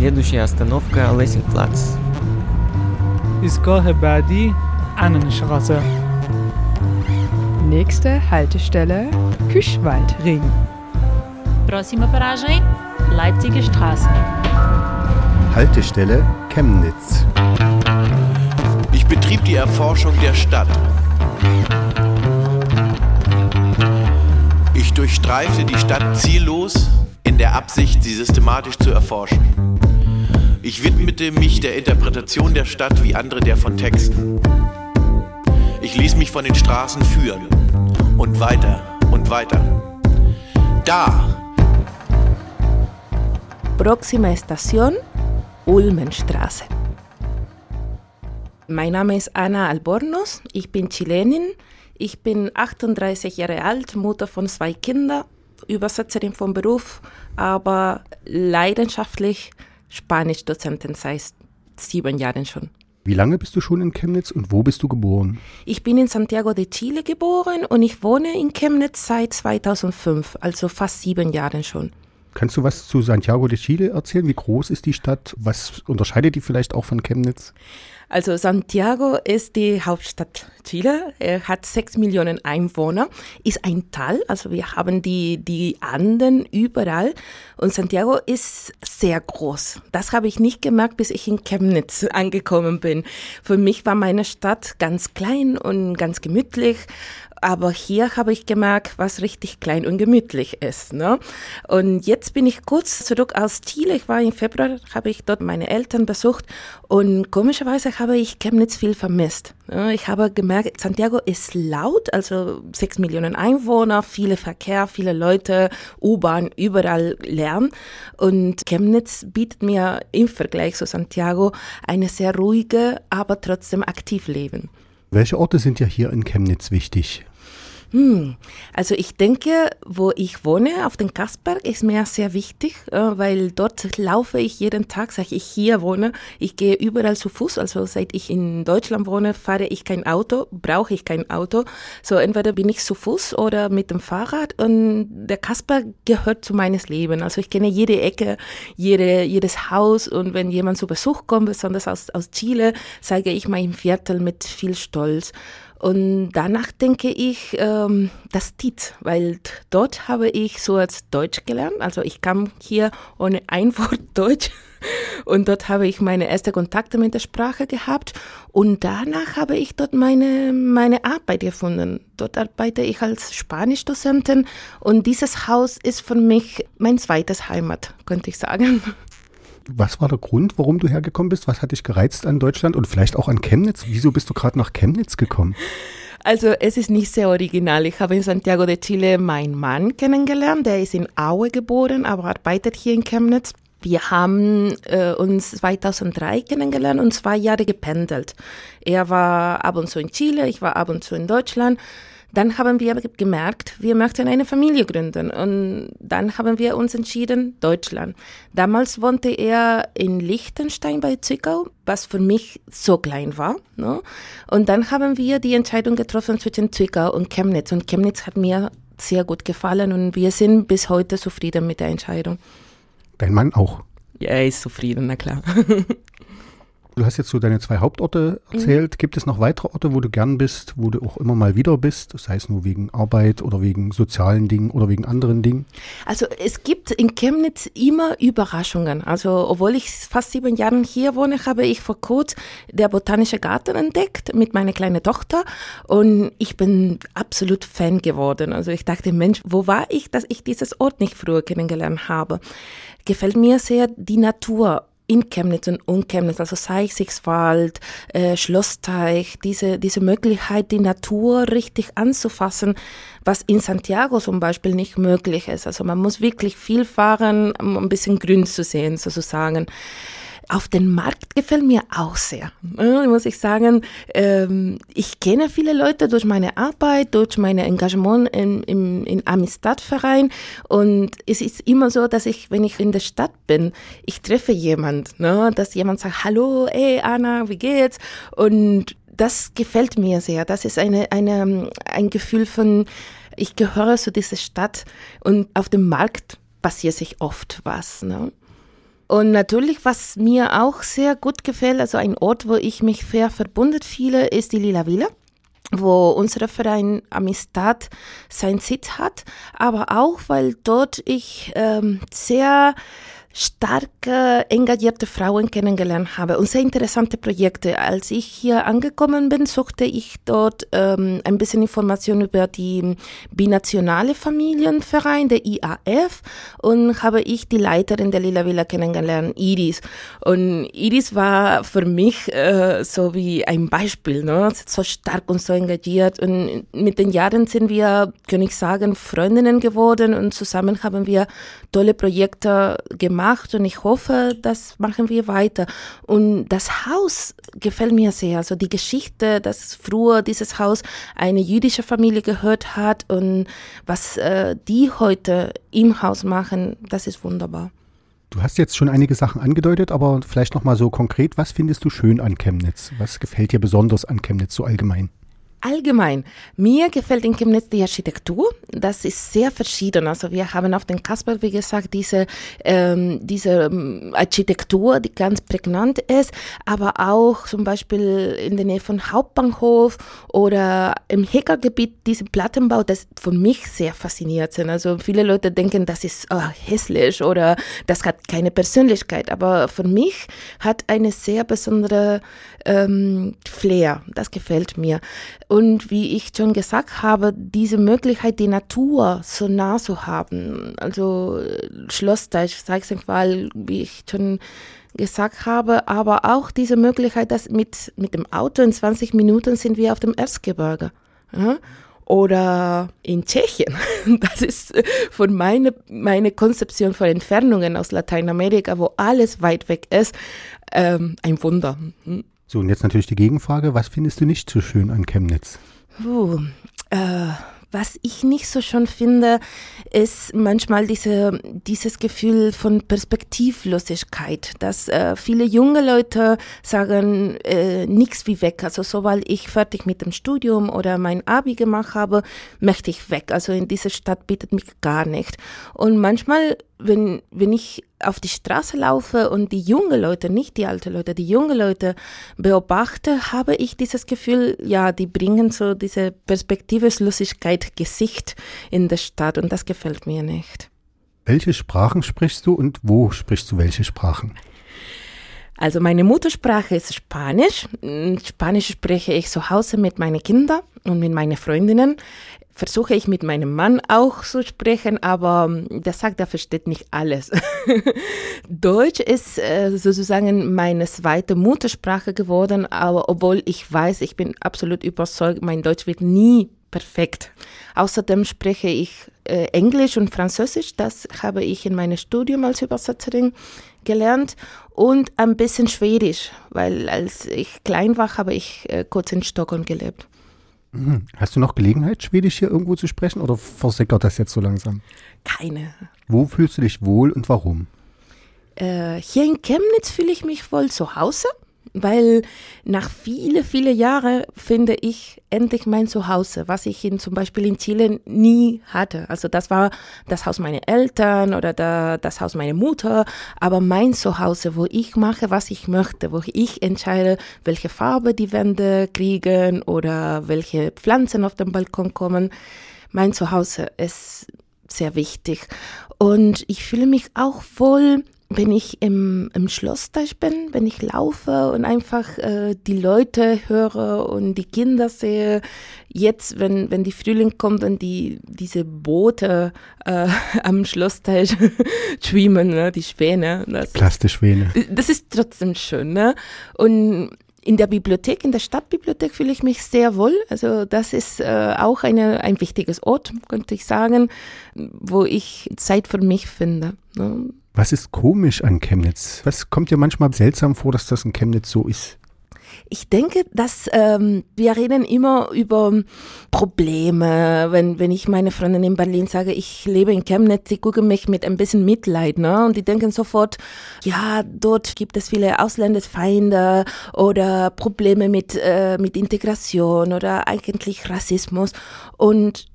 Следующая остановка Лессингплац. ایستگاه بعدی Annenstraße. Nächste Haltestelle Küschwaldring. Próxima paragem, Leipziger Straße. Haltestelle Chemnitz. Ich betrieb die Erforschung der Stadt. Ich durchstreifte die Stadt ziellos in der Absicht, sie systematisch zu erforschen. Ich widmete mich der Interpretation der Stadt wie andere der von Texten. Ich ließ mich von den Straßen führen und weiter und weiter. Da, Próxima estación, Ulmenstraße. Mein Name ist Ana Albornoz, ich bin Chilenin, ich bin 38 Jahre alt, Mutter von zwei Kindern, Übersetzerin vom Beruf, aber leidenschaftlich Spanischdozentin seit sieben Jahren schon. Wie lange bist du schon in Chemnitz und wo bist du geboren? Ich bin in Santiago de Chile geboren und ich wohne in Chemnitz seit 2005, also fast sieben Jahren schon. Kannst du was zu Santiago de Chile erzählen? Wie groß ist die Stadt? Was unterscheidet die vielleicht auch von Chemnitz? Also Santiago ist die Hauptstadt Chile, er hat sechs Millionen Einwohner, ist ein Tal, also wir haben die, die Anden überall und Santiago ist sehr groß. Das habe ich nicht gemerkt, bis ich in Chemnitz angekommen bin. Für mich war meine Stadt ganz klein und ganz gemütlich aber hier habe ich gemerkt, was richtig klein und gemütlich ist. Ne? Und jetzt bin ich kurz zurück aus Chile. Ich war im Februar, habe ich dort meine Eltern besucht und komischerweise habe ich Chemnitz viel vermisst. Ne? Ich habe gemerkt, Santiago ist laut, also sechs Millionen Einwohner, viele Verkehr, viele Leute, U-Bahn, überall Lärm. Und Chemnitz bietet mir im Vergleich zu Santiago eine sehr ruhige, aber trotzdem aktiv Leben. Welche Orte sind ja hier in Chemnitz wichtig? Hm. Also ich denke, wo ich wohne, auf dem Kasperg, ist mir sehr wichtig, äh, weil dort laufe ich jeden Tag, seit ich hier wohne. Ich gehe überall zu Fuß. Also seit ich in Deutschland wohne, fahre ich kein Auto, brauche ich kein Auto. So entweder bin ich zu Fuß oder mit dem Fahrrad. Und der Kasperg gehört zu meines Leben. Also ich kenne jede Ecke, jede, jedes Haus. Und wenn jemand zu Besuch kommt, besonders aus, aus Chile, zeige ich mein Viertel mit viel Stolz. Und danach denke ich ähm, das TIT, weil dort habe ich so als Deutsch gelernt. Also ich kam hier ohne ein Wort Deutsch und dort habe ich meine ersten Kontakte mit der Sprache gehabt und danach habe ich dort meine, meine Arbeit gefunden. Dort arbeite ich als Spanischdozentin und dieses Haus ist für mich mein zweites Heimat, könnte ich sagen. Was war der Grund, warum du hergekommen bist? Was hat dich gereizt an Deutschland und vielleicht auch an Chemnitz? Wieso bist du gerade nach Chemnitz gekommen? Also es ist nicht sehr original. Ich habe in Santiago de Chile meinen Mann kennengelernt. Der ist in Aue geboren, aber arbeitet hier in Chemnitz. Wir haben äh, uns 2003 kennengelernt und zwei Jahre gependelt. Er war ab und zu in Chile, ich war ab und zu in Deutschland. Dann haben wir gemerkt, wir möchten eine Familie gründen. Und dann haben wir uns entschieden, Deutschland. Damals wohnte er in Liechtenstein bei Zwickau, was für mich so klein war. Ne? Und dann haben wir die Entscheidung getroffen zwischen Zwickau und Chemnitz. Und Chemnitz hat mir sehr gut gefallen und wir sind bis heute zufrieden mit der Entscheidung. Dein Mann auch? Ja, er ist zufrieden, na klar. Du hast jetzt so deine zwei Hauptorte erzählt. Mhm. Gibt es noch weitere Orte, wo du gern bist, wo du auch immer mal wieder bist? Sei es nur wegen Arbeit oder wegen sozialen Dingen oder wegen anderen Dingen? Also es gibt in Chemnitz immer Überraschungen. Also obwohl ich fast sieben Jahre hier wohne, habe ich vor kurzem der Botanische Garten entdeckt mit meiner kleinen Tochter und ich bin absolut Fan geworden. Also ich dachte, Mensch, wo war ich, dass ich dieses Ort nicht früher kennengelernt habe? Gefällt mir sehr die Natur in Chemnitz und um also Seichsigswald, äh, Schlossteich, diese, diese Möglichkeit, die Natur richtig anzufassen, was in Santiago zum Beispiel nicht möglich ist. Also man muss wirklich viel fahren, um ein bisschen grün zu sehen, sozusagen auf den Markt gefällt mir auch sehr, muss ich sagen. Ähm, ich kenne viele Leute durch meine Arbeit, durch mein Engagement im, im, im Amistad-Verein und es ist immer so, dass ich, wenn ich in der Stadt bin, ich treffe jemand, ne, dass jemand sagt, hallo, hey Anna, wie geht's? Und das gefällt mir sehr. Das ist eine, eine, ein Gefühl von ich gehöre zu dieser Stadt und auf dem Markt passiert sich oft was. Ne? Und natürlich, was mir auch sehr gut gefällt, also ein Ort, wo ich mich sehr verbunden fühle, ist die Lila Villa wo unser Verein Amistad seinen Sitz hat, aber auch, weil dort ich ähm, sehr starke, engagierte Frauen kennengelernt habe und sehr interessante Projekte. Als ich hier angekommen bin, suchte ich dort ähm, ein bisschen Informationen über die binationale Familienverein, der IAF, und habe ich die Leiterin der Lila Villa kennengelernt, Iris. Und Iris war für mich äh, so wie ein Beispiel, ne? so stark und so engagiert. Und mit den Jahren sind wir, kann ich sagen, Freundinnen geworden und zusammen haben wir tolle Projekte gemacht und ich hoffe, das machen wir weiter. Und das Haus gefällt mir sehr. Also die Geschichte, dass früher dieses Haus eine jüdische Familie gehört hat und was äh, die heute im Haus machen, das ist wunderbar. Du hast jetzt schon einige Sachen angedeutet, aber vielleicht noch mal so konkret, was findest du schön an Chemnitz? Was gefällt dir besonders an Chemnitz so allgemein? Allgemein, mir gefällt in Chemnitz die Architektur. Das ist sehr verschieden. Also wir haben auf dem Kasper, wie gesagt, diese, ähm, diese ähm, Architektur, die ganz prägnant ist, aber auch zum Beispiel in der Nähe von Hauptbahnhof oder im Heckergebiet, diesen Plattenbau, das von mich sehr fasziniert sind. Also viele Leute denken, das ist oh, hässlich oder das hat keine Persönlichkeit, aber für mich hat eine sehr besondere ähm, Flair. Das gefällt mir. Und wie ich schon gesagt habe, diese Möglichkeit, die Natur so nah zu haben, also Schlossteich, Sachsenqual, wie ich schon gesagt habe, aber auch diese Möglichkeit, dass mit, mit dem Auto in 20 Minuten sind wir auf dem Erzgebirge. Ja? Oder in Tschechien. Das ist von meiner meine Konzeption von Entfernungen aus Lateinamerika, wo alles weit weg ist, ähm, ein Wunder. So, und jetzt natürlich die Gegenfrage, was findest du nicht so schön an Chemnitz? Uh, äh, was ich nicht so schön finde, ist manchmal diese, dieses Gefühl von Perspektivlosigkeit, dass äh, viele junge Leute sagen, äh, nichts wie weg. Also sobald ich fertig mit dem Studium oder mein Abi gemacht habe, möchte ich weg. Also in dieser Stadt bietet mich gar nicht. Und manchmal wenn, wenn ich auf die Straße laufe und die jungen Leute, nicht die alten Leute, die jungen Leute beobachte, habe ich dieses Gefühl, ja, die bringen so diese Perspektivlosigkeit Gesicht in der Stadt und das gefällt mir nicht. Welche Sprachen sprichst du und wo sprichst du welche Sprachen? Also meine Muttersprache ist Spanisch. Spanisch spreche ich zu Hause mit meinen Kindern und mit meinen Freundinnen versuche ich mit meinem Mann auch zu sprechen, aber ähm, der sagt, er versteht nicht alles. Deutsch ist äh, sozusagen meine zweite Muttersprache geworden, aber obwohl ich weiß, ich bin absolut überzeugt, mein Deutsch wird nie perfekt. Außerdem spreche ich äh, Englisch und Französisch, das habe ich in meinem Studium als Übersetzerin gelernt und ein bisschen Schwedisch, weil als ich klein war, habe ich äh, kurz in Stockholm gelebt. Hast du noch Gelegenheit, Schwedisch hier irgendwo zu sprechen oder versickert das jetzt so langsam? Keine. Wo fühlst du dich wohl und warum? Äh, hier in Chemnitz fühle ich mich wohl zu Hause weil nach viele, viele Jahre finde ich endlich mein Zuhause, was ich in, zum Beispiel in Chile nie hatte. Also das war das Haus meiner Eltern oder da, das Haus meiner Mutter, aber mein Zuhause, wo ich mache, was ich möchte, wo ich entscheide, welche Farbe die Wände kriegen oder welche Pflanzen auf den Balkon kommen. Mein Zuhause ist sehr wichtig. Und ich fühle mich auch wohl wenn ich im, im Schlossteich bin, wenn ich laufe und einfach äh, die Leute höre und die Kinder sehe, jetzt, wenn, wenn die Frühling kommt und die, diese Boote äh, am Schlossteich schwimmen, ne, die Schwäne. Das, Plastischwäne. Das ist trotzdem schön. Ne? Und in der Bibliothek, in der Stadtbibliothek fühle ich mich sehr wohl. Also das ist äh, auch eine, ein wichtiges Ort, könnte ich sagen, wo ich Zeit für mich finde. Ne? Was ist komisch an Chemnitz? Was kommt dir manchmal seltsam vor, dass das in Chemnitz so ist? Ich denke, dass ähm, wir reden immer über Probleme. Wenn, wenn ich meine Freundin in Berlin sage, ich lebe in Chemnitz, die gucken mich mit ein bisschen Mitleid, ne? Und die denken sofort, ja, dort gibt es viele Ausländerfeinde oder Probleme mit, äh, mit Integration oder eigentlich Rassismus. Und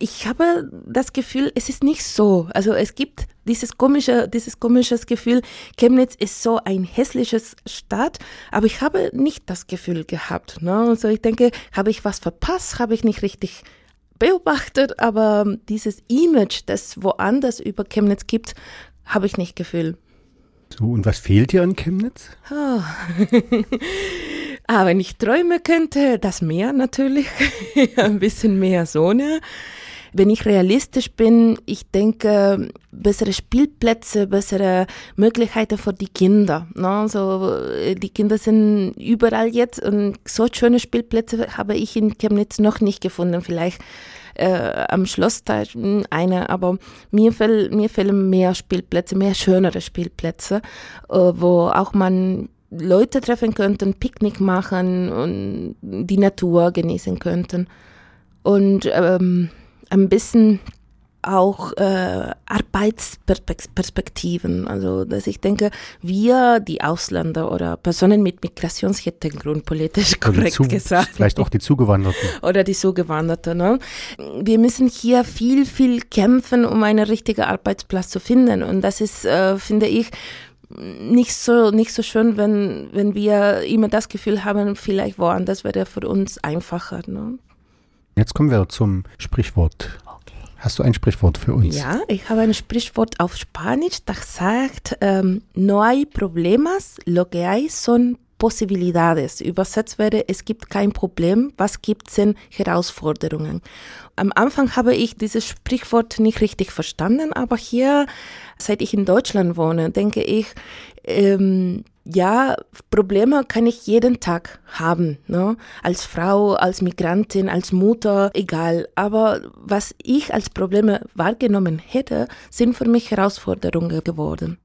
ich habe das Gefühl, es ist nicht so. Also es gibt dieses komische, dieses komisches Gefühl, Chemnitz ist so ein hässliches Stadt, aber ich habe nicht das Gefühl gehabt. Ne? Also ich denke, habe ich was verpasst, habe ich nicht richtig beobachtet, aber dieses Image, das woanders über Chemnitz gibt, habe ich nicht gefühlt. So, und was fehlt dir an Chemnitz? Oh. ah, wenn ich träumen könnte, das Meer natürlich, ein bisschen mehr Sonne. Wenn ich realistisch bin, ich denke, bessere Spielplätze, bessere Möglichkeiten für die Kinder. Ne? Also, die Kinder sind überall jetzt und so schöne Spielplätze habe ich in Chemnitz noch nicht gefunden. Vielleicht äh, am Schlossteil eine, aber mir, fehlen mir fehlen mehr Spielplätze, mehr schönere Spielplätze, äh, wo auch man Leute treffen könnten, Picknick machen und die Natur genießen könnten. Und ähm, ein bisschen auch äh, Arbeitsperspektiven. Also, dass ich denke, wir, die Ausländer oder Personen mit Migrationshintergrund, politisch korrekt zu, gesagt. Vielleicht auch die Zugewanderten. Oder die Zugewanderten. Ne? Wir müssen hier viel, viel kämpfen, um einen richtigen Arbeitsplatz zu finden. Und das ist, äh, finde ich, nicht so, nicht so schön, wenn, wenn wir immer das Gefühl haben, vielleicht woanders wäre für uns einfacher. Ne? Jetzt kommen wir zum Sprichwort. Hast du ein Sprichwort für uns? Ja, ich habe ein Sprichwort auf Spanisch, das sagt, ähm, no hay problemas, lo que hay son posibilidades. Übersetzt wäre, es gibt kein Problem, was gibt denn Herausforderungen? Am Anfang habe ich dieses Sprichwort nicht richtig verstanden, aber hier, seit ich in Deutschland wohne, denke ich, ähm, ja, Probleme kann ich jeden Tag haben, ne? als Frau, als Migrantin, als Mutter, egal. Aber was ich als Probleme wahrgenommen hätte, sind für mich Herausforderungen geworden.